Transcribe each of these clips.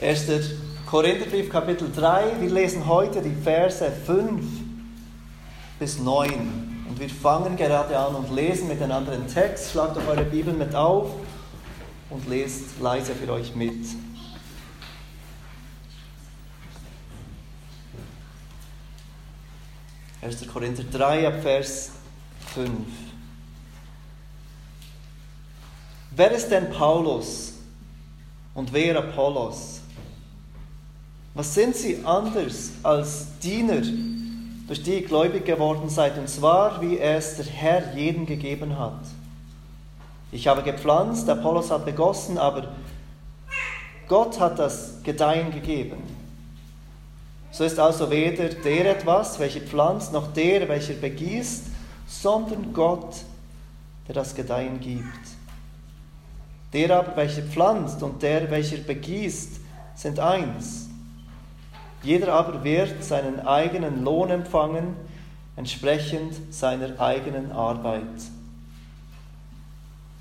1. Korintherbrief Kapitel 3. Wir lesen heute die Verse 5 bis 9. Und wir fangen gerade an und lesen mit einem anderen Text. Schlagt doch eure Bibel mit auf und lest leise für euch mit. 1. Korinther 3 ab Vers 5. Wer ist denn Paulus und wer Apollos? Was sind sie anders als Diener, durch die ihr gläubig geworden seid, und zwar wie es der Herr jedem gegeben hat? Ich habe gepflanzt, Apollos hat begossen, aber Gott hat das Gedeihen gegeben. So ist also weder der etwas, welcher pflanzt, noch der, welcher begießt, sondern Gott, der das Gedeihen gibt. Der aber, welcher pflanzt und der, welcher begießt, sind eins. Jeder aber wird seinen eigenen Lohn empfangen, entsprechend seiner eigenen Arbeit.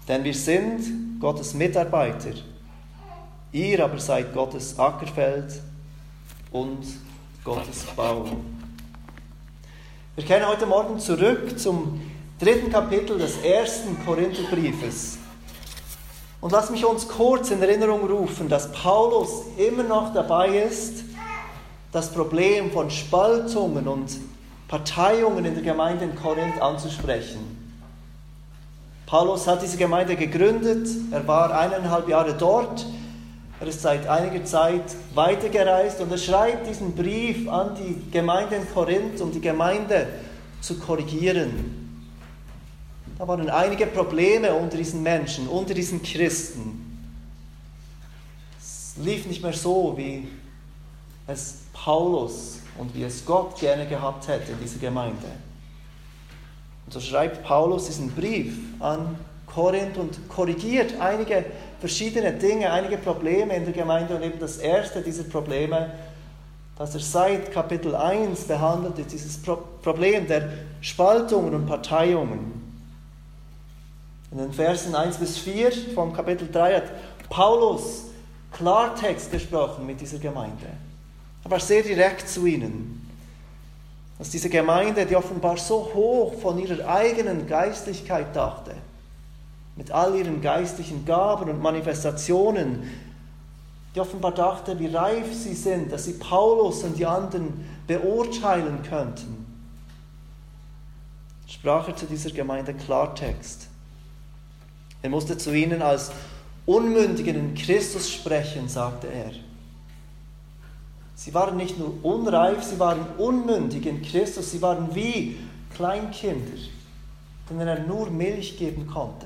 Denn wir sind Gottes Mitarbeiter. Ihr aber seid Gottes Ackerfeld und Gottes Bau. Wir kehren heute Morgen zurück zum dritten Kapitel des ersten Korintherbriefes. Und lass mich uns kurz in Erinnerung rufen, dass Paulus immer noch dabei ist, das Problem von Spaltungen und Parteiungen in der Gemeinde in Korinth anzusprechen. Paulus hat diese Gemeinde gegründet, er war eineinhalb Jahre dort, er ist seit einiger Zeit weitergereist und er schreibt diesen Brief an die Gemeinde in Korinth, um die Gemeinde zu korrigieren. Da waren einige Probleme unter diesen Menschen, unter diesen Christen. Es lief nicht mehr so, wie es Paulus und wie es Gott gerne gehabt hätte in dieser Gemeinde. Und so schreibt Paulus diesen Brief an Korinth und korrigiert einige verschiedene Dinge, einige Probleme in der Gemeinde und eben das erste dieser Probleme, das er seit Kapitel 1 behandelt, ist dieses Problem der Spaltungen und Parteiungen. In den Versen 1 bis 4 vom Kapitel 3 hat Paulus Klartext gesprochen mit dieser Gemeinde. Aber sehr direkt zu ihnen. Dass diese Gemeinde, die offenbar so hoch von ihrer eigenen Geistlichkeit dachte, mit all ihren geistlichen Gaben und Manifestationen, die offenbar dachte, wie reif sie sind, dass sie Paulus und die anderen beurteilen könnten, sprach er zu dieser Gemeinde Klartext. Er musste zu ihnen als Unmündigen in Christus sprechen, sagte er. Sie waren nicht nur unreif, sie waren unmündig in Christus, sie waren wie Kleinkinder, denen er nur Milch geben konnte.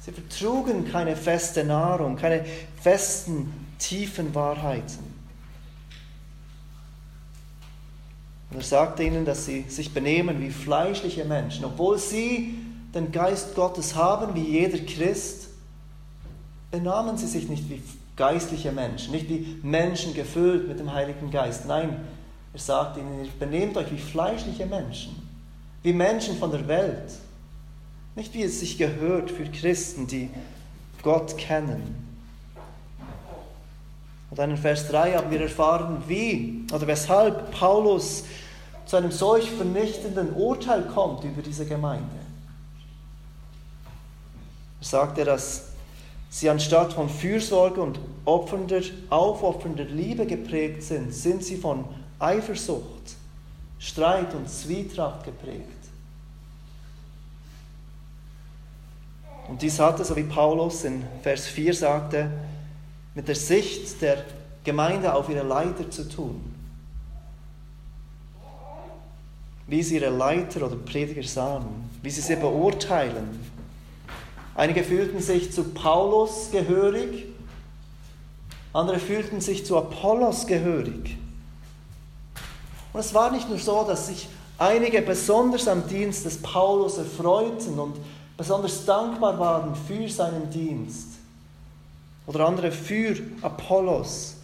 Sie vertrugen keine feste Nahrung, keine festen, tiefen Wahrheiten. Und er sagte ihnen, dass sie sich benehmen wie fleischliche Menschen, obwohl sie den Geist Gottes haben, wie jeder Christ, benahmen sie sich nicht wie geistliche Menschen, nicht wie Menschen gefüllt mit dem Heiligen Geist. Nein, er sagt ihnen, ihr benehmt euch wie fleischliche Menschen, wie Menschen von der Welt. Nicht wie es sich gehört für Christen, die Gott kennen. Und dann in Vers 3 haben wir erfahren, wie oder weshalb Paulus zu einem solch vernichtenden Urteil kommt über diese Gemeinde. Er sagte, dass sie anstatt von Fürsorge und opfernder, aufopfernder Liebe geprägt sind, sind sie von Eifersucht, Streit und Zwietracht geprägt. Und dies hatte, so wie Paulus in Vers 4 sagte, mit der Sicht der Gemeinde auf ihre Leiter zu tun. Wie sie ihre Leiter oder Prediger sahen, wie sie sie beurteilen. Einige fühlten sich zu Paulus gehörig, andere fühlten sich zu Apollos gehörig. Und es war nicht nur so, dass sich einige besonders am Dienst des Paulus erfreuten und besonders dankbar waren für seinen Dienst. Oder andere für Apollos.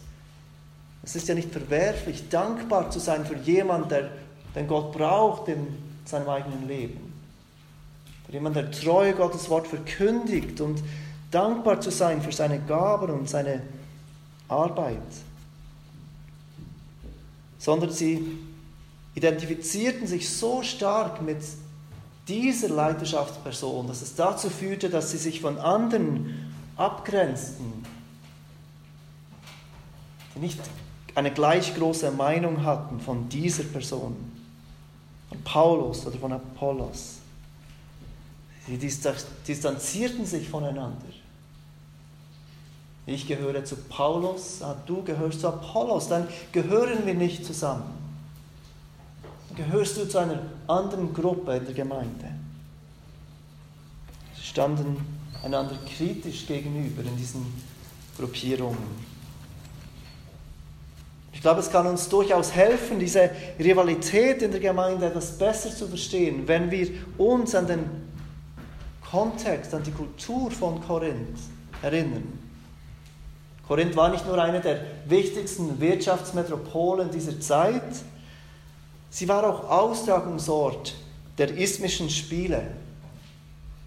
Es ist ja nicht verwerflich, dankbar zu sein für jemanden, der, den Gott braucht in seinem eigenen Leben. Für jemanden, der treu Gottes Wort verkündigt und dankbar zu sein für seine Gaben und seine Arbeit, sondern sie identifizierten sich so stark mit dieser Leiterschaftsperson, dass es dazu führte, dass sie sich von anderen abgrenzten, die nicht eine gleich große Meinung hatten von dieser Person, von Paulus oder von Apollos. Sie distanzierten sich voneinander. Ich gehöre zu Paulus, ah, du gehörst zu Apollos, dann gehören wir nicht zusammen. Gehörst du zu einer anderen Gruppe in der Gemeinde. Sie standen einander kritisch gegenüber in diesen Gruppierungen. Ich glaube, es kann uns durchaus helfen, diese Rivalität in der Gemeinde etwas besser zu verstehen, wenn wir uns an den Kontext, an die Kultur von Korinth erinnern. Korinth war nicht nur eine der wichtigsten Wirtschaftsmetropolen dieser Zeit, sie war auch Austragungsort der ismischen Spiele.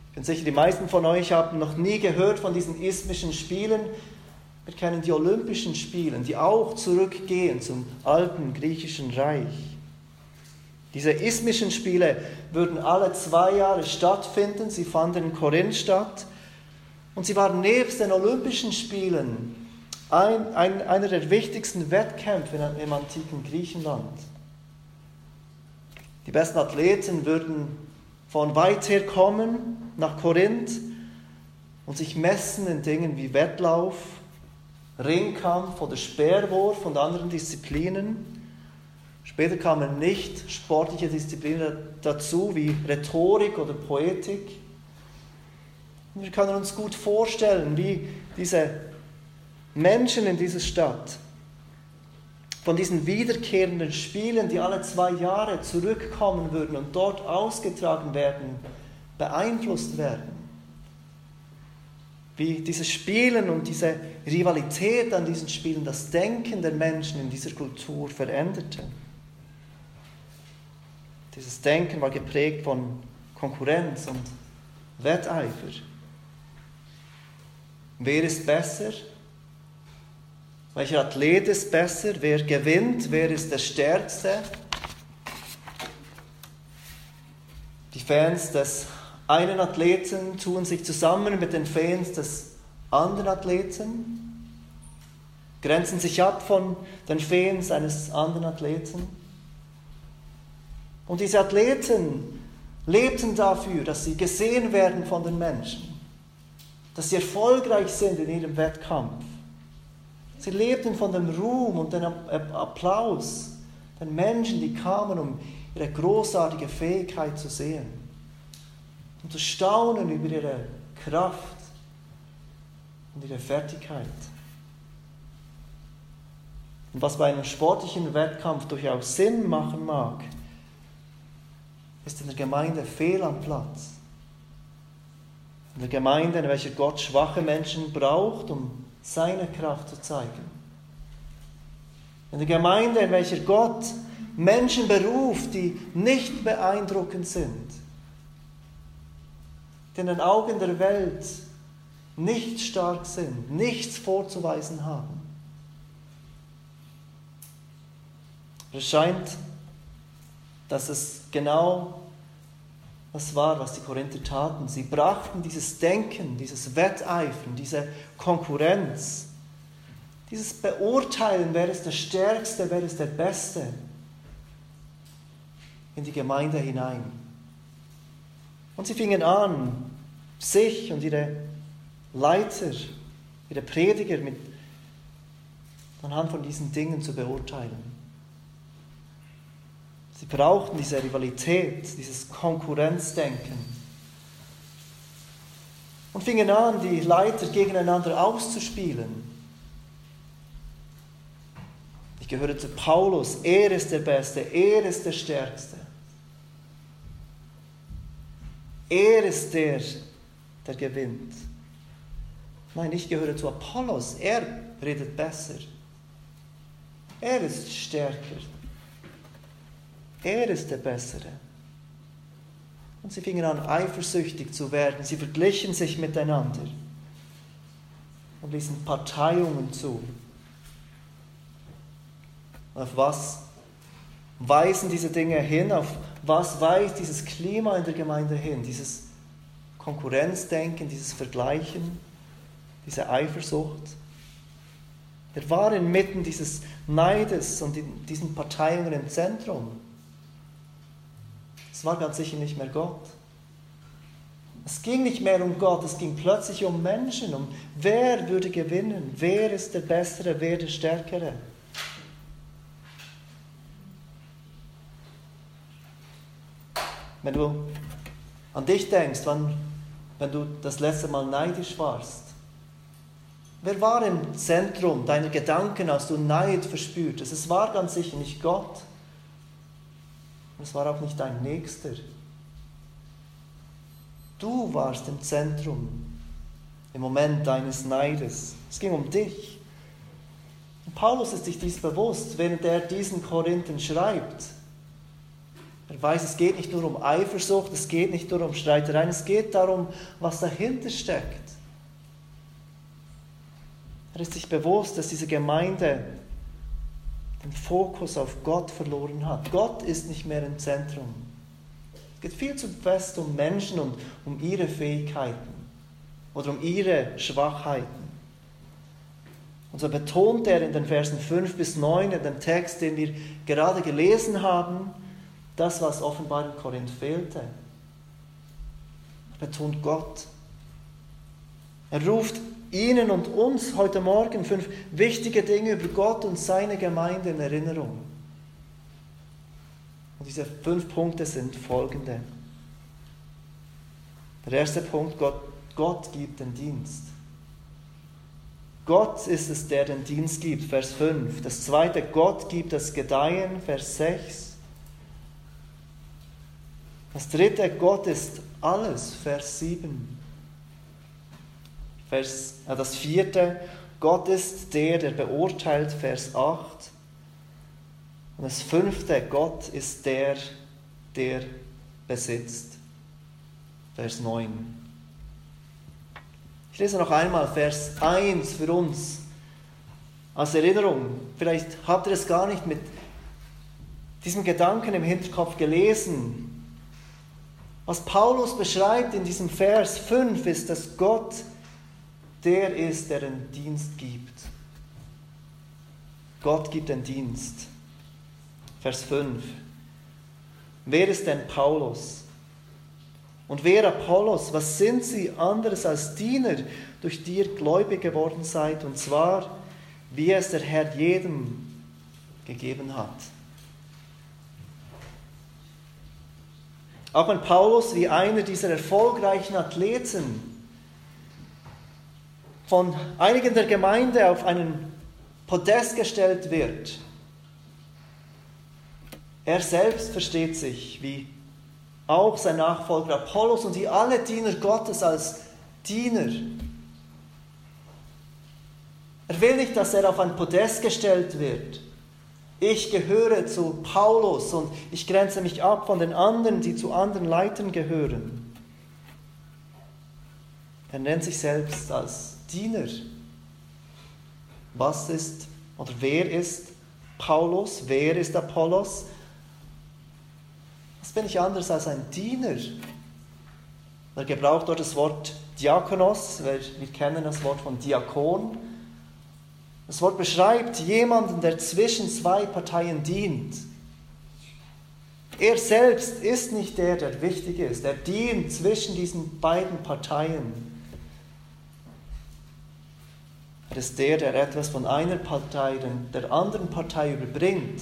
Ich bin sicher, die meisten von euch haben noch nie gehört von diesen ismischen Spielen. Wir kennen die Olympischen Spiele, die auch zurückgehen zum alten griechischen Reich. Diese ismischen Spiele würden alle zwei Jahre stattfinden. Sie fanden in Korinth statt. Und sie waren nebst den Olympischen Spielen ein, ein, einer der wichtigsten Wettkämpfe im antiken Griechenland. Die besten Athleten würden von weit her kommen nach Korinth und sich messen in Dingen wie Wettlauf, Ringkampf oder Speerwurf und anderen Disziplinen. Später kamen nicht sportliche Disziplinen dazu, wie Rhetorik oder Poetik. Wir können uns gut vorstellen, wie diese Menschen in dieser Stadt von diesen wiederkehrenden Spielen, die alle zwei Jahre zurückkommen würden und dort ausgetragen werden, beeinflusst werden. Wie dieses Spielen und diese Rivalität an diesen Spielen das Denken der Menschen in dieser Kultur veränderte. Dieses Denken war geprägt von Konkurrenz und Wetteifer. Wer ist besser? Welcher Athlet ist besser? Wer gewinnt? Wer ist der Stärkste? Die Fans des einen Athleten tun sich zusammen mit den Fans des anderen Athleten, grenzen sich ab von den Fans eines anderen Athleten. Und diese Athleten lebten dafür, dass sie gesehen werden von den Menschen, dass sie erfolgreich sind in ihrem Wettkampf. Sie lebten von dem Ruhm und dem Applaus den Menschen, die kamen, um ihre großartige Fähigkeit zu sehen und zu staunen über ihre Kraft und ihre Fertigkeit. Und was bei einem sportlichen Wettkampf durchaus Sinn machen mag, ist in der Gemeinde fehl am Platz. In der Gemeinde, in welcher Gott schwache Menschen braucht, um seine Kraft zu zeigen. In der Gemeinde, in welcher Gott Menschen beruft, die nicht beeindruckend sind, die in den Augen der Welt nicht stark sind, nichts vorzuweisen haben. Es scheint, dass es genau das war, was die Korinther taten. Sie brachten dieses Denken, dieses Wetteifern, diese Konkurrenz, dieses Beurteilen, wer ist der Stärkste, wer ist der Beste, in die Gemeinde hinein. Und sie fingen an, sich und ihre Leiter, ihre Prediger mit, anhand von diesen Dingen zu beurteilen. Sie brauchten diese Rivalität, dieses Konkurrenzdenken. Und fingen an, die Leiter gegeneinander auszuspielen. Ich gehöre zu Paulus, er ist der Beste, er ist der Stärkste. Er ist der, der gewinnt. Nein, ich gehöre zu Apollos, er redet besser. Er ist stärker. Er ist der Bessere. Und sie fingen an, eifersüchtig zu werden. Sie verglichen sich miteinander und ließen Parteiungen zu. Auf was weisen diese Dinge hin? Auf was weist dieses Klima in der Gemeinde hin? Dieses Konkurrenzdenken, dieses Vergleichen, diese Eifersucht. Er war inmitten dieses Neides und in diesen Parteien im Zentrum. Es war ganz sicher nicht mehr Gott. Es ging nicht mehr um Gott, es ging plötzlich um Menschen, um wer würde gewinnen, wer ist der Bessere, wer der Stärkere. Wenn du an dich denkst, wann, wenn du das letzte Mal neidisch warst, wer war im Zentrum deiner Gedanken, als du Neid verspürtest? Es war ganz sicher nicht Gott. Es war auch nicht dein Nächster. Du warst im Zentrum im Moment deines Neides. Es ging um dich. Und Paulus ist sich dies bewusst, während er diesen Korinthen schreibt. Er weiß, es geht nicht nur um Eifersucht, es geht nicht nur um Streitereien, es geht darum, was dahinter steckt. Er ist sich bewusst, dass diese Gemeinde den Fokus auf Gott verloren hat. Gott ist nicht mehr im Zentrum. Es geht viel zu fest um Menschen und um ihre Fähigkeiten oder um ihre Schwachheiten. Und so betont er in den Versen 5 bis 9 in dem Text, den wir gerade gelesen haben, das, was offenbar in Korinth fehlte. Er betont Gott. Er ruft Ihnen und uns heute Morgen fünf wichtige Dinge über Gott und seine Gemeinde in Erinnerung. Und diese fünf Punkte sind folgende. Der erste Punkt, Gott, Gott gibt den Dienst. Gott ist es, der den Dienst gibt, Vers 5. Das zweite, Gott gibt das Gedeihen, Vers 6. Das dritte, Gott ist alles, Vers 7. Vers, äh, das vierte, Gott ist der, der beurteilt, Vers 8. Und das fünfte, Gott ist der, der besitzt. Vers 9. Ich lese noch einmal Vers 1 für uns als Erinnerung. Vielleicht habt ihr es gar nicht mit diesem Gedanken im Hinterkopf gelesen. Was Paulus beschreibt in diesem Vers 5 ist, dass Gott der ist, der den Dienst gibt. Gott gibt den Dienst. Vers 5. Wer ist denn Paulus? Und wer Apollos? Was sind sie anderes als Diener, durch die ihr gläubig geworden seid? Und zwar, wie es der Herr jedem gegeben hat. Auch wenn Paulus wie einer dieser erfolgreichen Athleten von einigen der Gemeinde auf einen Podest gestellt wird, er selbst versteht sich wie auch sein Nachfolger Apollos und wie alle Diener Gottes als Diener. Er will nicht, dass er auf ein Podest gestellt wird. Ich gehöre zu Paulus und ich grenze mich ab von den anderen, die zu anderen Leitern gehören. Er nennt sich selbst als Diener. Was ist oder wer ist Paulus? Wer ist Apollos? Was bin ich anders als ein Diener? Er gebraucht dort das Wort Diakonos, wir, wir kennen das Wort von Diakon. Das Wort beschreibt jemanden, der zwischen zwei Parteien dient. Er selbst ist nicht der, der wichtig ist. Er dient zwischen diesen beiden Parteien. Er ist der, der etwas von einer Partei der anderen Partei überbringt.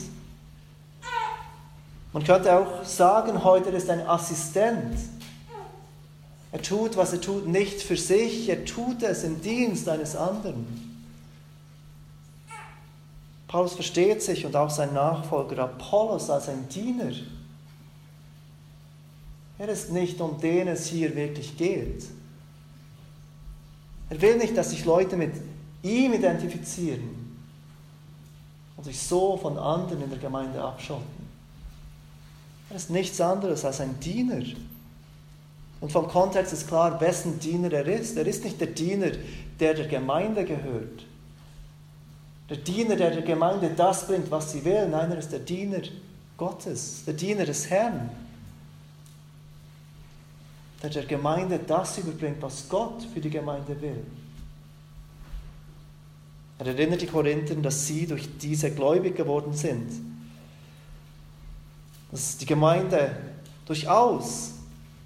Man könnte auch sagen, heute ist ein Assistent. Er tut, was er tut, nicht für sich, er tut es im Dienst eines anderen. Paulus versteht sich und auch sein Nachfolger Apollos als ein Diener. Er ist nicht, um den es hier wirklich geht. Er will nicht, dass sich Leute mit ihm identifizieren und sich so von anderen in der Gemeinde abschotten. Er ist nichts anderes als ein Diener. Und vom Kontext ist klar, wessen Diener er ist. Er ist nicht der Diener, der der Gemeinde gehört. der Diener, der der Gemeinde das bringt, was sie will. Nein, er ist der Diener Gottes, der Diener des Herrn, der der Gemeinde das überbringt, was Gott für die Gemeinde will. Er erinnert die Korinther, dass sie durch diese gläubig geworden sind. Dass die Gemeinde durchaus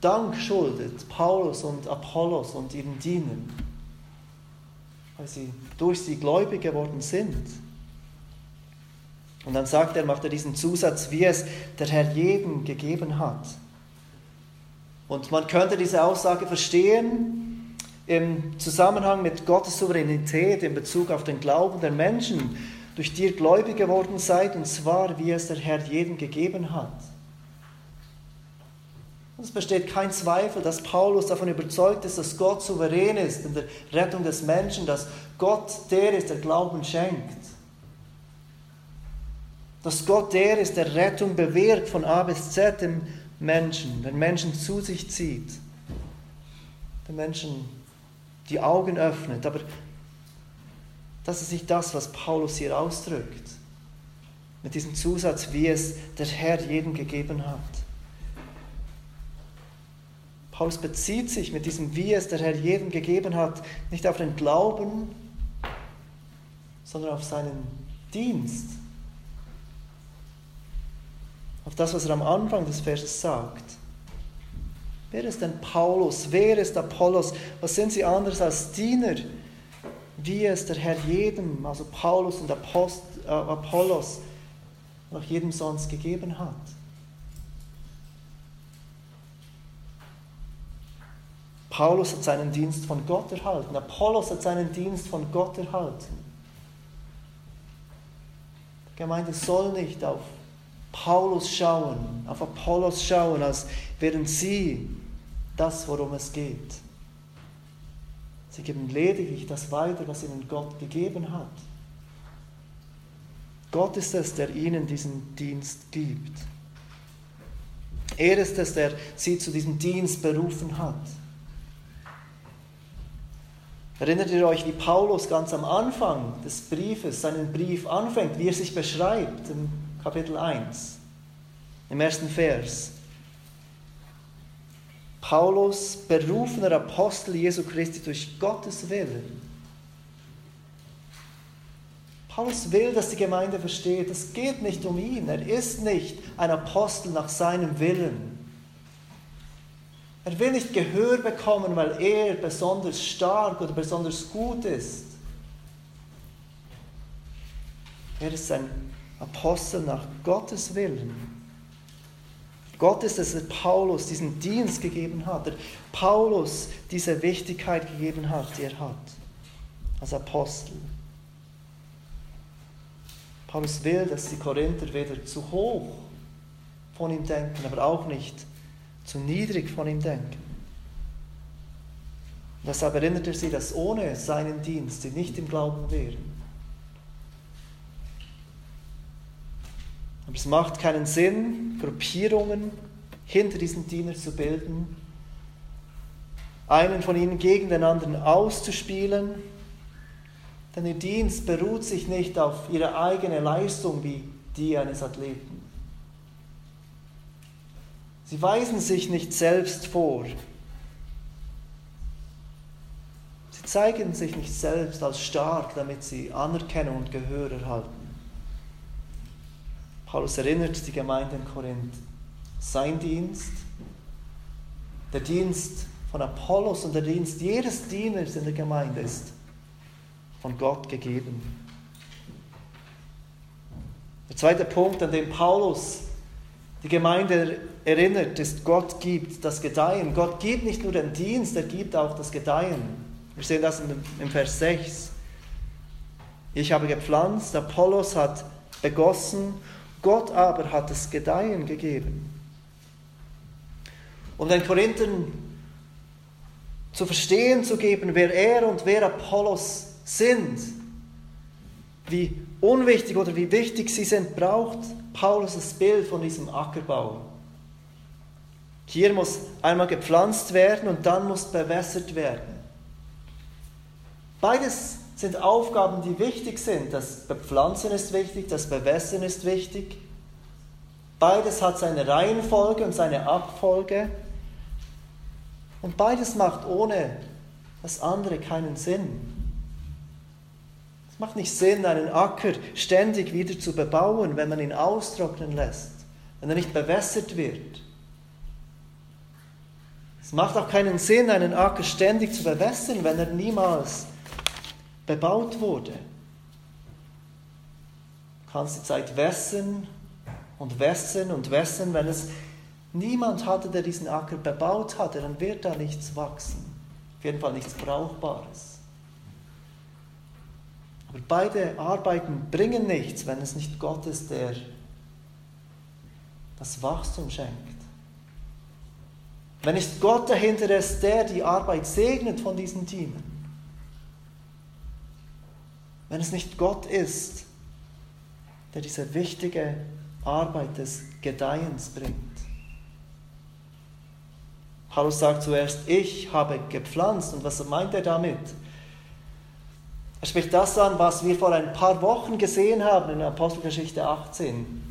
Dank schuldet, Paulus und Apollos und ihren Dienern, weil sie durch sie gläubig geworden sind. Und dann sagt er, macht er diesen Zusatz, wie es der Herr jedem gegeben hat. Und man könnte diese Aussage verstehen im Zusammenhang mit Gottes Souveränität in Bezug auf den Glauben der Menschen, durch die ihr gläubig geworden seid, und zwar wie es der Herr jedem gegeben hat. Es besteht kein Zweifel, dass Paulus davon überzeugt ist, dass Gott souverän ist in der Rettung des Menschen, dass Gott der ist, der Glauben schenkt. Dass Gott der ist, der Rettung bewirkt von A bis Z im Menschen, den Menschen zu sich zieht, den Menschen die Augen öffnet. Aber das ist nicht das, was Paulus hier ausdrückt, mit diesem Zusatz, wie es der Herr jedem gegeben hat. Paulus bezieht sich mit diesem Wie es der Herr jedem gegeben hat, nicht auf den Glauben, sondern auf seinen Dienst. Auf das, was er am Anfang des Verses sagt. Wer ist denn Paulus? Wer ist Apollos? Was sind sie anders als Diener? Wie es der Herr jedem, also Paulus und Apost, äh, Apollos, noch jedem sonst gegeben hat. Paulus hat seinen Dienst von Gott erhalten. Apollos hat seinen Dienst von Gott erhalten. Die Gemeinde soll nicht auf Paulus schauen, auf Apollos schauen, als wären sie das, worum es geht. Sie geben lediglich das weiter, was ihnen Gott gegeben hat. Gott ist es, der ihnen diesen Dienst gibt. Er ist es, der sie zu diesem Dienst berufen hat. Erinnert ihr euch, wie Paulus ganz am Anfang des Briefes seinen Brief anfängt, wie er sich beschreibt im Kapitel 1, im ersten Vers? Paulus, berufener Apostel Jesu Christi durch Gottes Willen. Paulus will, dass die Gemeinde versteht, es geht nicht um ihn. Er ist nicht ein Apostel nach seinem Willen. Er will nicht Gehör bekommen, weil er besonders stark oder besonders gut ist. Er ist ein Apostel nach Gottes Willen. Gott ist es, der Paulus diesen Dienst gegeben hat, der Paulus diese Wichtigkeit gegeben hat, die er hat als Apostel. Paulus will, dass die Korinther weder zu hoch von ihm denken, aber auch nicht zu niedrig von ihm denken. Und deshalb erinnert er sie, dass ohne seinen Dienst sie nicht im Glauben wären. Aber es macht keinen Sinn, Gruppierungen hinter diesen Diener zu bilden, einen von ihnen gegen den anderen auszuspielen, denn ihr Dienst beruht sich nicht auf ihre eigene Leistung wie die eines Athleten. Sie weisen sich nicht selbst vor. Sie zeigen sich nicht selbst als stark, damit sie Anerkennung und Gehör erhalten. Paulus erinnert die Gemeinde in Korinth. Sein Dienst, der Dienst von Apollos und der Dienst jedes Dieners in der Gemeinde ist von Gott gegeben. Der zweite Punkt, an dem Paulus die Gemeinde erinnert ist, Gott gibt das Gedeihen. Gott gibt nicht nur den Dienst, er gibt auch das Gedeihen. Wir sehen das im Vers 6. Ich habe gepflanzt, Apollos hat begossen, Gott aber hat das Gedeihen gegeben. Um den Korinthern zu verstehen zu geben, wer er und wer Apollos sind, wie unwichtig oder wie wichtig sie sind, braucht Paulus das Bild von diesem Ackerbau. Hier muss einmal gepflanzt werden und dann muss bewässert werden. Beides sind Aufgaben, die wichtig sind. Das Bepflanzen ist wichtig, das Bewässern ist wichtig. Beides hat seine Reihenfolge und seine Abfolge. Und beides macht ohne das andere keinen Sinn. Es macht nicht Sinn, einen Acker ständig wieder zu bebauen, wenn man ihn austrocknen lässt, wenn er nicht bewässert wird. Es macht auch keinen Sinn, einen Acker ständig zu bewässern, wenn er niemals bebaut wurde. Du kannst die Zeit wässern und wässern und wässern, wenn es niemand hatte, der diesen Acker bebaut hatte, dann wird da nichts wachsen. Auf jeden Fall nichts Brauchbares. Aber beide Arbeiten bringen nichts, wenn es nicht Gott ist, der das Wachstum schenkt. Wenn nicht Gott dahinter ist, der die Arbeit segnet von diesen Teamen. Wenn es nicht Gott ist, der diese wichtige Arbeit des Gedeihens bringt. Paulus sagt zuerst, ich habe gepflanzt. Und was meint er damit? Er spricht das an, was wir vor ein paar Wochen gesehen haben in Apostelgeschichte 18.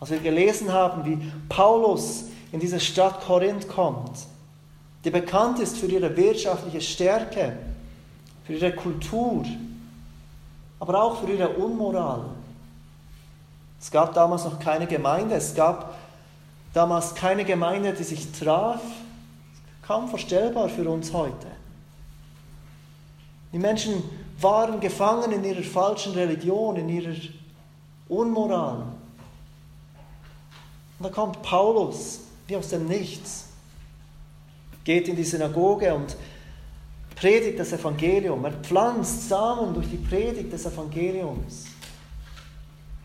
Als wir gelesen haben, wie Paulus in diese Stadt Korinth kommt, die bekannt ist für ihre wirtschaftliche Stärke, für ihre Kultur, aber auch für ihre Unmoral. Es gab damals noch keine Gemeinde, es gab damals keine Gemeinde, die sich traf. Kaum vorstellbar für uns heute. Die Menschen waren gefangen in ihrer falschen Religion, in ihrer Unmoral. Und da kommt Paulus, wie aus dem Nichts, geht in die Synagoge und predigt das Evangelium. Er pflanzt Samen durch die Predigt des Evangeliums.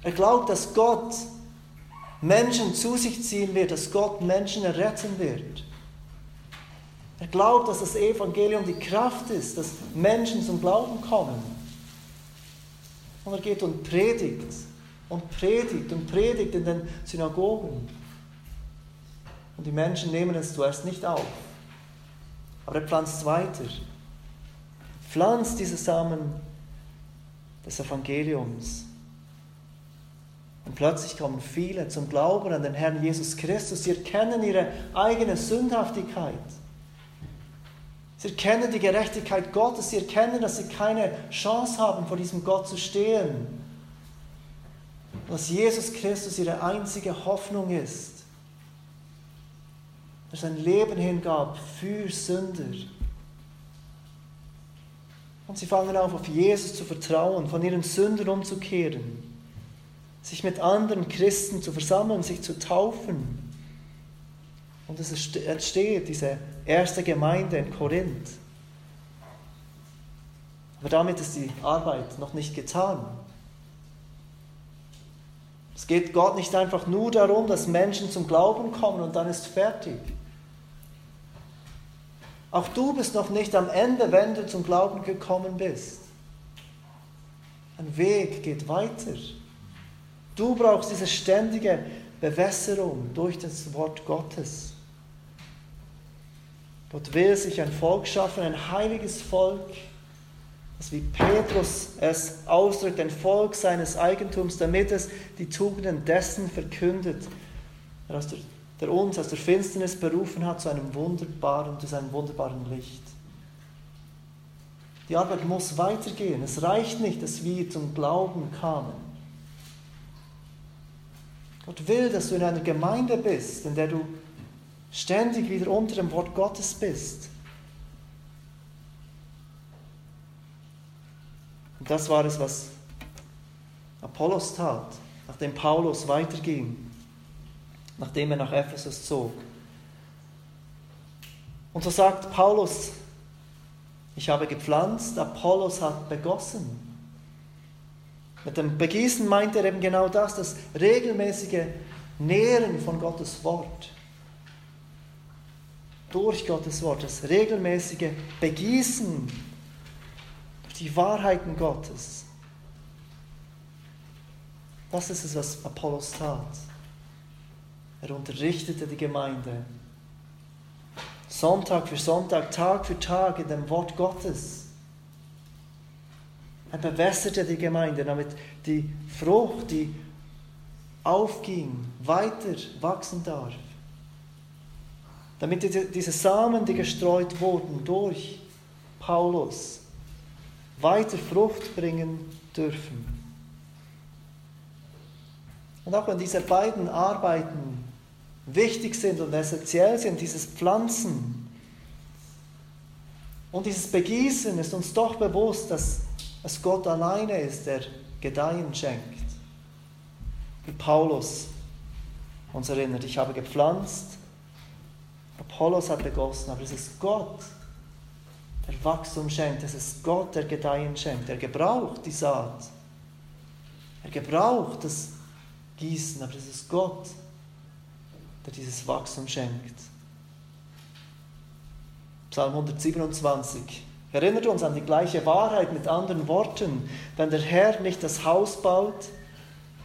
Er glaubt, dass Gott Menschen zu sich ziehen wird, dass Gott Menschen erretten wird. Er glaubt, dass das Evangelium die Kraft ist, dass Menschen zum Glauben kommen. Und er geht und predigt und predigt und predigt in den Synagogen. Und die Menschen nehmen es zuerst nicht auf. Aber er pflanzt weiter. Pflanzt diese Samen des Evangeliums. Und plötzlich kommen viele zum Glauben an den Herrn Jesus Christus. Sie erkennen ihre eigene Sündhaftigkeit. Sie erkennen die Gerechtigkeit Gottes. Sie erkennen, dass sie keine Chance haben, vor diesem Gott zu stehen. Dass Jesus Christus ihre einzige Hoffnung ist. Er sein Leben hingab für Sünder. Und sie fangen auf, auf Jesus zu vertrauen, von ihren Sündern umzukehren sich mit anderen Christen zu versammeln, sich zu taufen. Und es entsteht diese erste Gemeinde in Korinth. Aber damit ist die Arbeit noch nicht getan. Es geht Gott nicht einfach nur darum, dass Menschen zum Glauben kommen und dann ist fertig. Auch du bist noch nicht am Ende, wenn du zum Glauben gekommen bist. Ein Weg geht weiter. Du brauchst diese ständige Bewässerung durch das Wort Gottes. Gott will sich ein Volk schaffen, ein heiliges Volk, das wie Petrus es ausdrückt, ein Volk seines Eigentums, damit es die Tugenden dessen verkündet, der, der, der uns aus der Finsternis berufen hat zu einem wunderbaren, zu seinem wunderbaren Licht. Die Arbeit muss weitergehen. Es reicht nicht, dass wir zum Glauben kamen. Gott will, dass du in einer Gemeinde bist, in der du ständig wieder unter dem Wort Gottes bist. Und das war es, was Apollos tat, nachdem Paulus weiterging, nachdem er nach Ephesus zog. Und so sagt Paulus, ich habe gepflanzt, Apollos hat begossen. Mit dem Begießen meint er eben genau das, das regelmäßige Nähren von Gottes Wort. Durch Gottes Wort, das regelmäßige Begießen durch die Wahrheiten Gottes. Das ist es, was Apollos tat. Er unterrichtete die Gemeinde. Sonntag für Sonntag, Tag für Tag in dem Wort Gottes. Er bewässerte die Gemeinde, damit die Frucht, die aufging, weiter wachsen darf. Damit diese Samen, die gestreut wurden durch Paulus, weiter Frucht bringen dürfen. Und auch wenn diese beiden Arbeiten wichtig sind und essentiell sind, dieses Pflanzen und dieses Begießen, ist uns doch bewusst, dass es Gott alleine ist, der Gedeihen schenkt. Wie Paulus uns erinnert, ich habe gepflanzt, Apollos hat begossen, aber es ist Gott, der Wachstum schenkt, es ist Gott, der Gedeihen schenkt. Er gebraucht die Saat, er gebraucht das gießen, aber es ist Gott, der dieses Wachstum schenkt. Psalm 127 erinnert uns an die gleiche Wahrheit mit anderen Worten. Wenn der Herr nicht das Haus baut,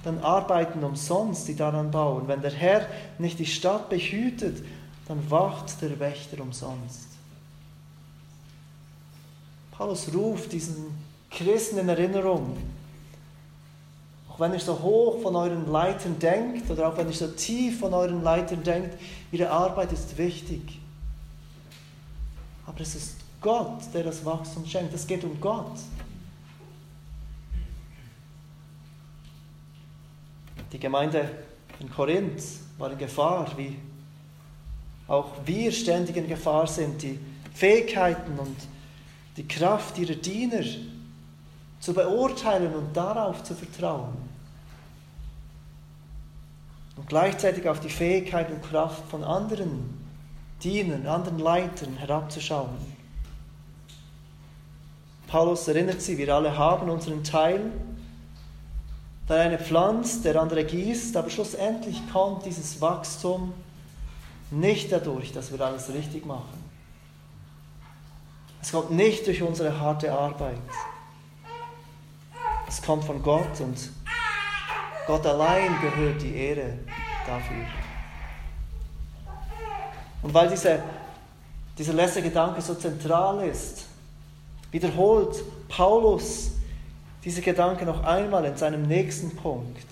dann arbeiten umsonst die daran bauen. Wenn der Herr nicht die Stadt behütet, dann wacht der Wächter umsonst. Paulus ruft diesen Christen in Erinnerung, auch wenn ihr so hoch von euren Leitern denkt oder auch wenn ihr so tief von euren Leitern denkt, ihre Arbeit ist wichtig. Aber es ist Gott, der das Wachstum schenkt. Es geht um Gott. Die Gemeinde in Korinth war in Gefahr, wie auch wir ständig in Gefahr sind, die Fähigkeiten und die Kraft ihrer Diener zu beurteilen und darauf zu vertrauen. Und gleichzeitig auf die Fähigkeit und Kraft von anderen Dienern, anderen Leitern herabzuschauen. Paulus erinnert sie, wir alle haben unseren Teil. Der eine pflanzt, der andere gießt, aber schlussendlich kommt dieses Wachstum nicht dadurch, dass wir alles richtig machen. Es kommt nicht durch unsere harte Arbeit. Es kommt von Gott und Gott allein gehört die Ehre dafür. Und weil diese, dieser letzte Gedanke so zentral ist, wiederholt Paulus diese Gedanke noch einmal in seinem nächsten Punkt.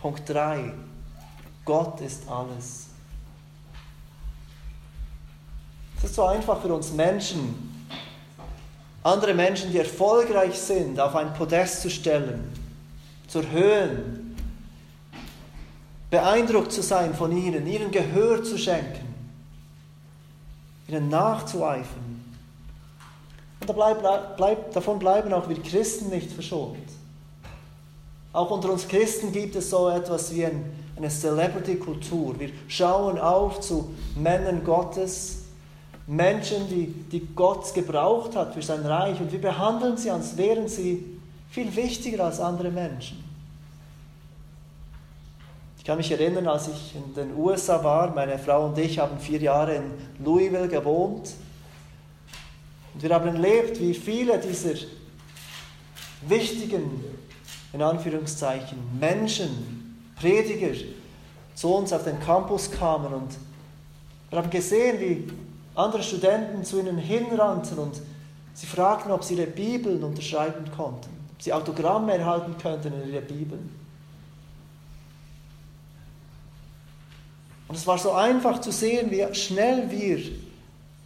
Punkt 3. Gott ist alles. Es ist so einfach für uns Menschen, andere Menschen, die erfolgreich sind, auf ein Podest zu stellen, zu erhöhen, beeindruckt zu sein von ihnen, ihnen Gehör zu schenken, ihnen nachzueifern. Und da bleib, bleib, davon bleiben auch wir Christen nicht verschont. Auch unter uns Christen gibt es so etwas wie ein, eine Celebrity-Kultur. Wir schauen auf zu Männern Gottes, Menschen, die, die Gott gebraucht hat für sein Reich. Und wir behandeln sie, als wären sie viel wichtiger als andere Menschen. Ich kann mich erinnern, als ich in den USA war, meine Frau und ich haben vier Jahre in Louisville gewohnt. Und wir haben erlebt, wie viele dieser wichtigen, in Anführungszeichen, Menschen, Prediger zu uns auf den Campus kamen. Und wir haben gesehen, wie andere Studenten zu ihnen hinrannten und sie fragten, ob sie ihre Bibeln unterschreiben konnten, ob sie Autogramme erhalten könnten in ihre Bibeln. Und es war so einfach zu sehen, wie schnell wir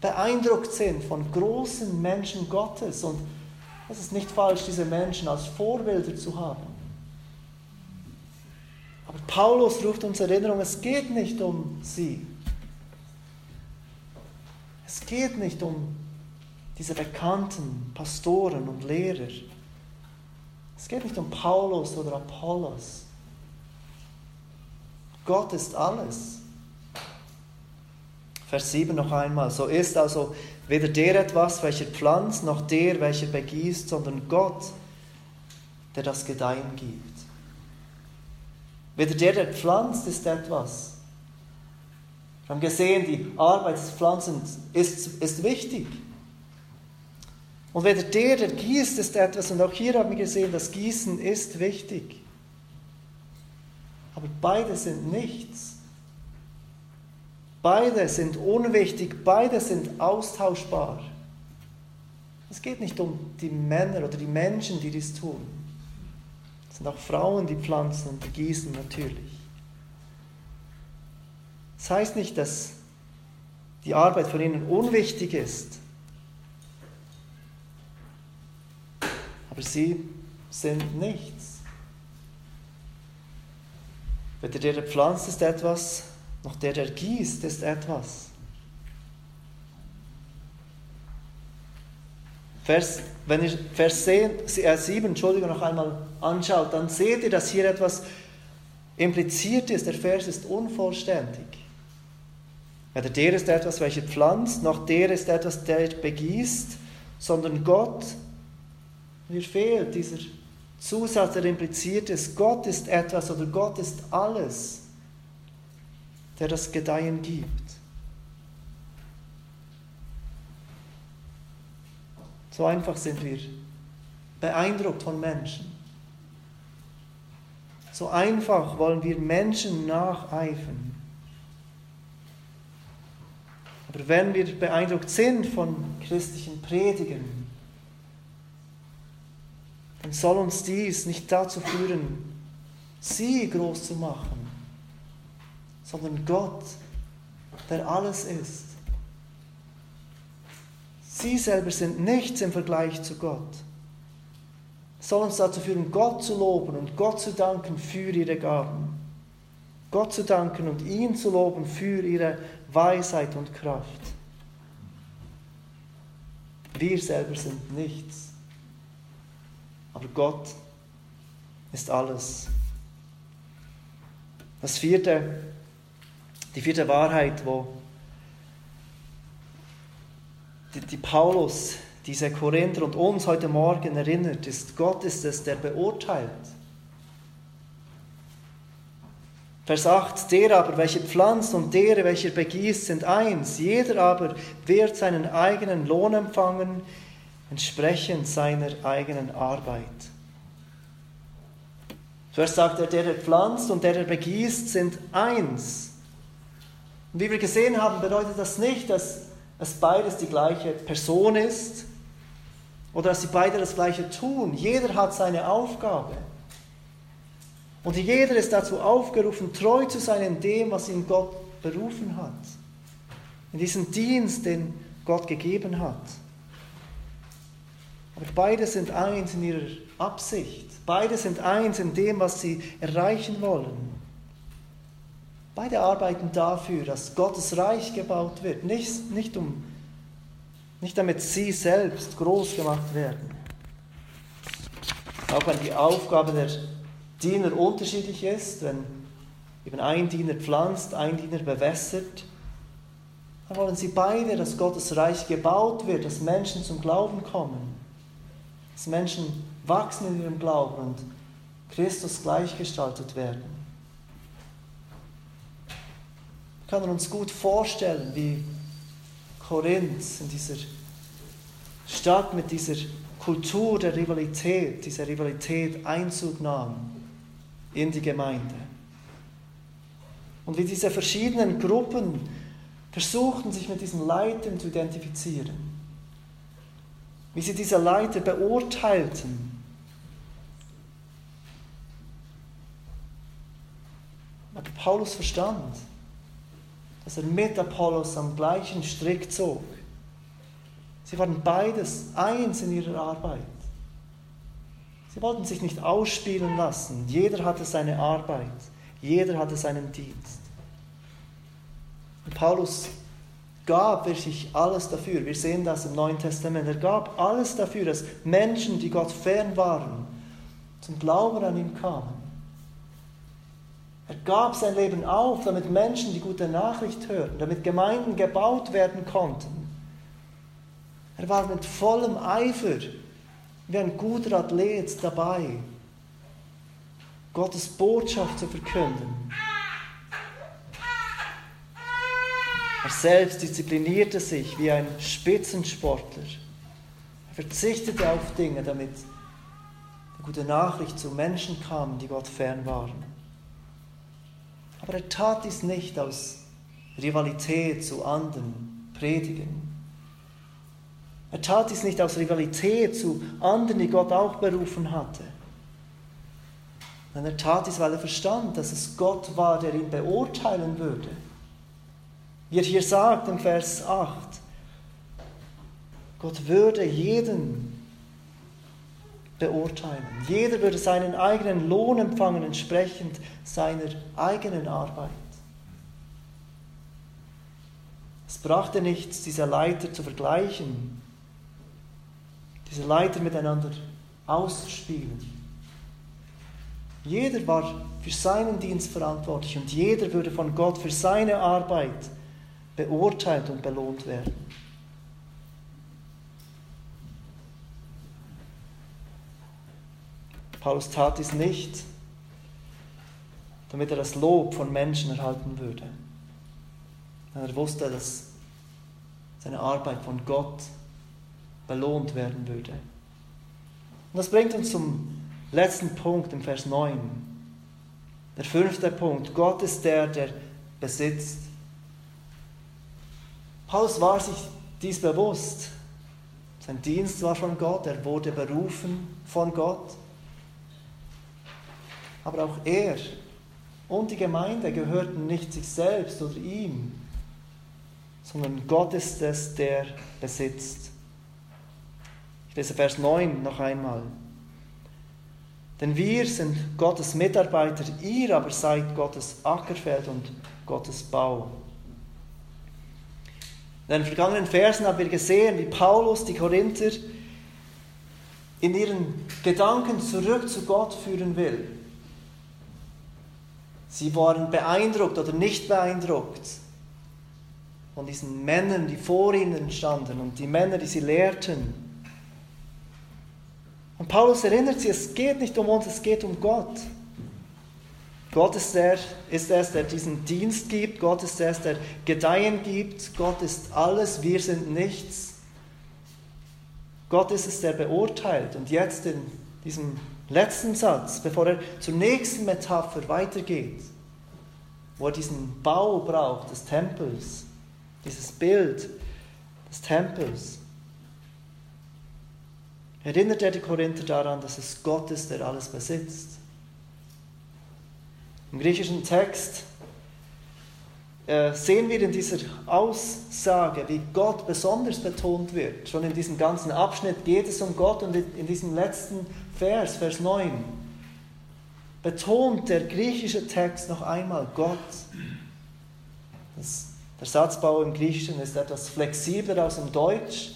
beeindruckt sind von großen Menschen Gottes. Und es ist nicht falsch, diese Menschen als Vorbilder zu haben. Aber Paulus ruft uns Erinnerung, es geht nicht um sie. Es geht nicht um diese bekannten Pastoren und Lehrer. Es geht nicht um Paulus oder Apollos. Gott ist alles. Vers 7 noch einmal. So ist also weder der etwas, welcher pflanzt, noch der, welcher begießt, sondern Gott, der das Gedeihen gibt. Weder der, der pflanzt, ist etwas, wir haben gesehen, die Arbeit des Pflanzens ist, ist wichtig. Und weder der, der gießt, ist etwas, und auch hier haben wir gesehen, das Gießen ist wichtig. Aber beide sind nichts. Beide sind unwichtig, beide sind austauschbar. Es geht nicht um die Männer oder die Menschen, die dies tun. Es sind auch Frauen, die pflanzen und die gießen natürlich. Das heißt nicht, dass die Arbeit von ihnen unwichtig ist. Aber sie sind nichts. Weder der, der pflanzt, ist etwas, noch der, der gießt, ist etwas. Vers, wenn ihr Vers 7 äh, Entschuldigung, noch einmal anschaut, dann seht ihr, dass hier etwas impliziert ist. Der Vers ist unvollständig. Weder der ist etwas, welcher pflanzt, noch der ist etwas, der begießt, sondern Gott, mir fehlt dieser Zusatz, der impliziert ist, Gott ist etwas oder Gott ist alles, der das Gedeihen gibt. So einfach sind wir beeindruckt von Menschen. So einfach wollen wir Menschen nacheifern. Aber wenn wir beeindruckt sind von christlichen Predigern, dann soll uns dies nicht dazu führen, sie groß zu machen, sondern Gott, der alles ist. Sie selber sind nichts im Vergleich zu Gott. Es soll uns dazu führen, Gott zu loben und Gott zu danken für ihre Gaben. Gott zu danken und ihn zu loben für ihre Weisheit und Kraft. Wir selber sind nichts. Aber Gott ist alles. Das vierte, die vierte Wahrheit, wo die, die Paulus diese Korinther und uns heute Morgen erinnert, ist, Gott ist es, der beurteilt. Vers 8, der aber, welcher pflanzt und der, welcher begießt, sind eins. Jeder aber wird seinen eigenen Lohn empfangen, entsprechend seiner eigenen Arbeit. Zuerst sagt er, der, der pflanzt und der, der begießt, sind eins. Und wie wir gesehen haben, bedeutet das nicht, dass es beides die gleiche Person ist oder dass sie beide das gleiche tun. Jeder hat seine Aufgabe. Und jeder ist dazu aufgerufen, treu zu sein in dem, was ihn Gott berufen hat. In diesem Dienst, den Gott gegeben hat. Aber beide sind eins in ihrer Absicht. Beide sind eins in dem, was sie erreichen wollen. Beide arbeiten dafür, dass Gottes Reich gebaut wird, nicht, nicht, um, nicht damit sie selbst groß gemacht werden. Auch wenn die Aufgabe der Diener unterschiedlich ist, wenn eben ein Diener pflanzt, ein Diener bewässert, dann wollen sie beide, dass Gottes Reich gebaut wird, dass Menschen zum Glauben kommen, dass Menschen wachsen in ihrem Glauben und Christus gleichgestaltet werden. kann man uns gut vorstellen, wie Korinth in dieser Stadt mit dieser Kultur der Rivalität, dieser Rivalität Einzug nahm in die Gemeinde. Und wie diese verschiedenen Gruppen versuchten, sich mit diesen Leitern zu identifizieren. Wie sie diese Leiter beurteilten. Aber Paulus verstand, dass er mit Apollos am gleichen Strick zog. Sie waren beides eins in ihrer Arbeit. Sie wollten sich nicht ausspielen lassen. Jeder hatte seine Arbeit. Jeder hatte seinen Dienst. Und Paulus gab wirklich alles dafür. Wir sehen das im Neuen Testament. Er gab alles dafür, dass Menschen, die Gott fern waren, zum Glauben an ihn kamen. Er gab sein Leben auf, damit Menschen die gute Nachricht hörten, damit Gemeinden gebaut werden konnten. Er war mit vollem Eifer, wie ein guter Athlet dabei, Gottes Botschaft zu verkünden. Er selbst disziplinierte sich wie ein Spitzensportler. Er verzichtete auf Dinge, damit die gute Nachricht zu Menschen kam, die Gott fern waren. Aber er tat dies nicht aus Rivalität zu anderen Predigern. Er tat dies nicht aus Rivalität zu anderen, die Gott auch berufen hatte. Sondern er tat dies, weil er verstand, dass es Gott war, der ihn beurteilen würde. Wie er hier sagt im Vers 8, Gott würde jeden beurteilen. Jeder würde seinen eigenen Lohn empfangen, entsprechend seiner eigenen Arbeit. Es brachte nichts, diese Leiter zu vergleichen, diese Leiter miteinander auszuspielen. Jeder war für seinen Dienst verantwortlich und jeder würde von Gott für seine Arbeit beurteilt und belohnt werden. Paulus tat dies nicht, damit er das Lob von Menschen erhalten würde. Er wusste, dass seine Arbeit von Gott belohnt werden würde. Und das bringt uns zum letzten Punkt im Vers 9. Der fünfte Punkt. Gott ist der, der besitzt. Paulus war sich dies bewusst. Sein Dienst war von Gott, er wurde berufen von Gott. Aber auch er und die Gemeinde gehörten nicht sich selbst oder ihm, sondern Gott ist es, der besitzt. Lese Vers 9 noch einmal. Denn wir sind Gottes Mitarbeiter, ihr aber seid Gottes Ackerfeld und Gottes Bau. In den vergangenen Versen haben wir gesehen, wie Paulus die Korinther in ihren Gedanken zurück zu Gott führen will. Sie waren beeindruckt oder nicht beeindruckt von diesen Männern, die vor ihnen standen und die Männer, die sie lehrten. Und Paulus erinnert sie, es geht nicht um uns, es geht um Gott. Gott ist, der, ist es, der diesen Dienst gibt. Gott ist es, der Gedeihen gibt. Gott ist alles, wir sind nichts. Gott ist es, der beurteilt. Und jetzt in diesem letzten Satz, bevor er zur nächsten Metapher weitergeht, wo er diesen Bau braucht des Tempels, dieses Bild des Tempels, erinnert er die Korinther daran, dass es Gott ist, der alles besitzt. Im griechischen Text äh, sehen wir in dieser Aussage, wie Gott besonders betont wird. Schon in diesem ganzen Abschnitt geht es um Gott und in diesem letzten Vers, Vers 9, betont der griechische Text noch einmal Gott. Das, der Satzbau im Griechischen ist etwas flexibler als im Deutsch.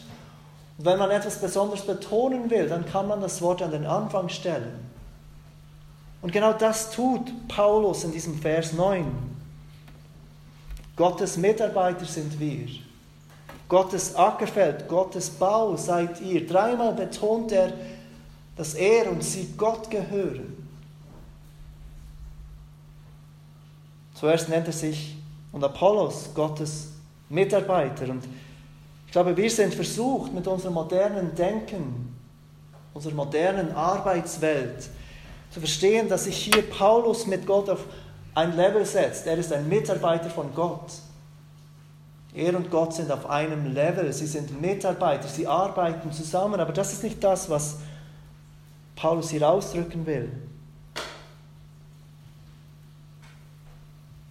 Wenn man etwas besonders betonen will, dann kann man das Wort an den Anfang stellen. Und genau das tut Paulus in diesem Vers 9. Gottes Mitarbeiter sind wir. Gottes Ackerfeld, Gottes Bau seid ihr. Dreimal betont er, dass er und sie Gott gehören. Zuerst nennt er sich und Apollos Gottes Mitarbeiter und ich glaube, wir sind versucht, mit unserem modernen Denken, unserer modernen Arbeitswelt, zu verstehen, dass sich hier Paulus mit Gott auf ein Level setzt. Er ist ein Mitarbeiter von Gott. Er und Gott sind auf einem Level. Sie sind Mitarbeiter, sie arbeiten zusammen. Aber das ist nicht das, was Paulus hier ausdrücken will.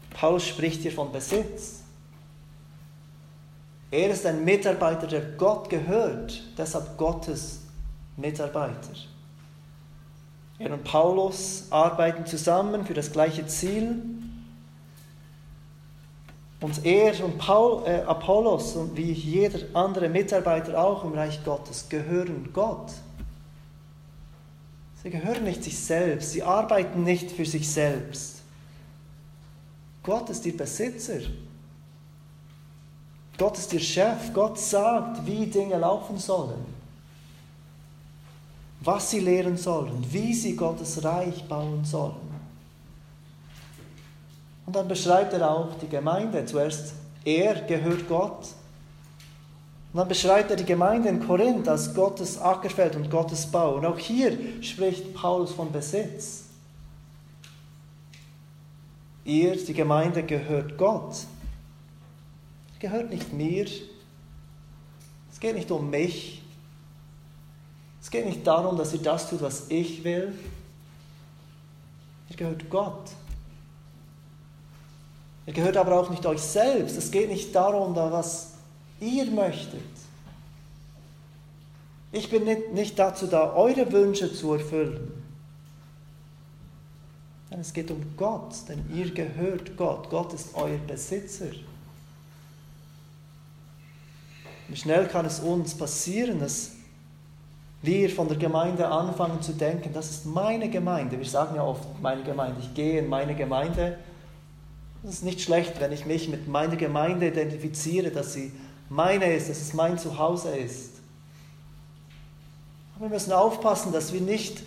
Paulus spricht hier von Besitz. Er ist ein Mitarbeiter, der Gott gehört, deshalb Gottes Mitarbeiter. Er und Paulus arbeiten zusammen für das gleiche Ziel. Und er und Paul, äh, Apollos und wie jeder andere Mitarbeiter auch im Reich Gottes gehören Gott. Sie gehören nicht sich selbst, sie arbeiten nicht für sich selbst. Gott ist ihr Besitzer. Gott ist ihr Chef. Gott sagt, wie Dinge laufen sollen. Was sie lehren sollen. Wie sie Gottes Reich bauen sollen. Und dann beschreibt er auch die Gemeinde. Zuerst, er gehört Gott. Und dann beschreibt er die Gemeinde in Korinth als Gottes Ackerfeld und Gottes Bau. Und auch hier spricht Paulus von Besitz. Ihr, die Gemeinde, gehört Gott gehört nicht mir, es geht nicht um mich. Es geht nicht darum, dass ihr das tut, was ich will. Ihr gehört Gott. Ihr gehört aber auch nicht euch selbst. Es geht nicht darum, was ihr möchtet. Ich bin nicht, dazu da, eure Wünsche zu erfüllen. Nein, es geht um Gott, denn ihr gehört Gott. Gott ist euer Besitzer. Wie schnell kann es uns passieren, dass wir von der Gemeinde anfangen zu denken, das ist meine Gemeinde. Wir sagen ja oft, meine Gemeinde, ich gehe in meine Gemeinde. Es ist nicht schlecht, wenn ich mich mit meiner Gemeinde identifiziere, dass sie meine ist, dass es mein Zuhause ist. Aber wir müssen aufpassen, dass wir nicht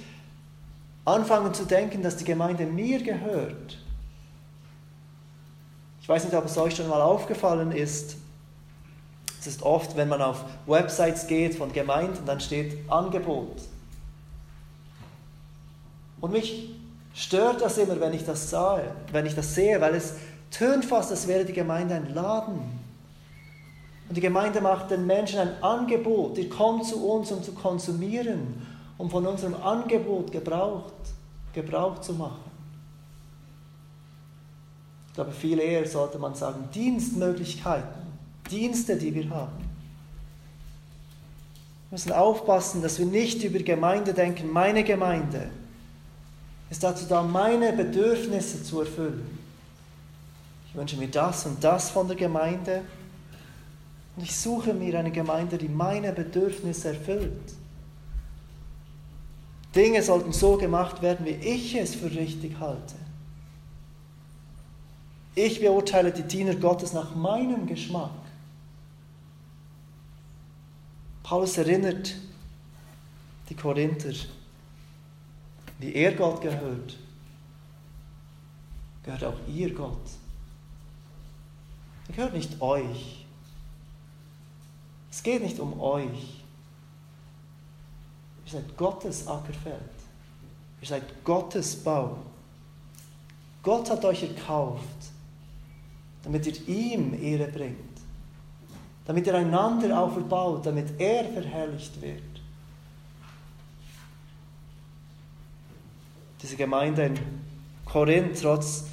anfangen zu denken, dass die Gemeinde mir gehört. Ich weiß nicht, ob es euch schon mal aufgefallen ist, es ist oft, wenn man auf Websites geht von Gemeinden, dann steht Angebot. Und mich stört das immer, wenn ich das sah, wenn ich das sehe, weil es tönt fast, als wäre die Gemeinde ein Laden. Und die Gemeinde macht den Menschen ein Angebot. Die kommen zu uns, um zu konsumieren, um von unserem Angebot gebraucht, Gebrauch zu machen. Ich glaube, viel eher sollte man sagen, Dienstmöglichkeiten. Dienste, die wir haben. Wir müssen aufpassen, dass wir nicht über Gemeinde denken, meine Gemeinde ist dazu da, meine Bedürfnisse zu erfüllen. Ich wünsche mir das und das von der Gemeinde und ich suche mir eine Gemeinde, die meine Bedürfnisse erfüllt. Dinge sollten so gemacht werden, wie ich es für richtig halte. Ich beurteile die Diener Gottes nach meinem Geschmack. Paulus erinnert die Korinther, wie er Gott gehört, gehört auch ihr Gott. Er gehört nicht euch. Es geht nicht um euch. Ihr seid Gottes Ackerfeld. Ihr seid Gottes Bau. Gott hat euch erkauft, damit ihr ihm Ehre bringt damit er einander auferbaut, damit er verherrlicht wird. Diese Gemeinde in Korinth, trotz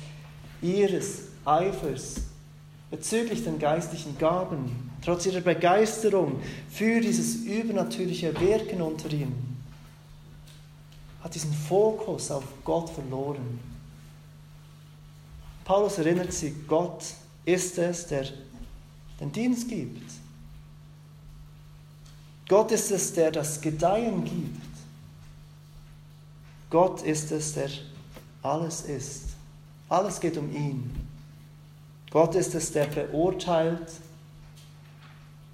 ihres Eifers bezüglich den geistlichen Gaben, trotz ihrer Begeisterung für dieses übernatürliche Wirken unter ihnen, hat diesen Fokus auf Gott verloren. Paulus erinnert sie, Gott ist es, der den Dienst gibt. Gott ist es, der das Gedeihen gibt. Gott ist es, der alles ist. Alles geht um ihn. Gott ist es, der beurteilt.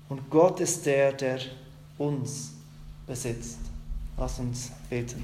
Und Gott ist der, der uns besitzt. Lass uns beten.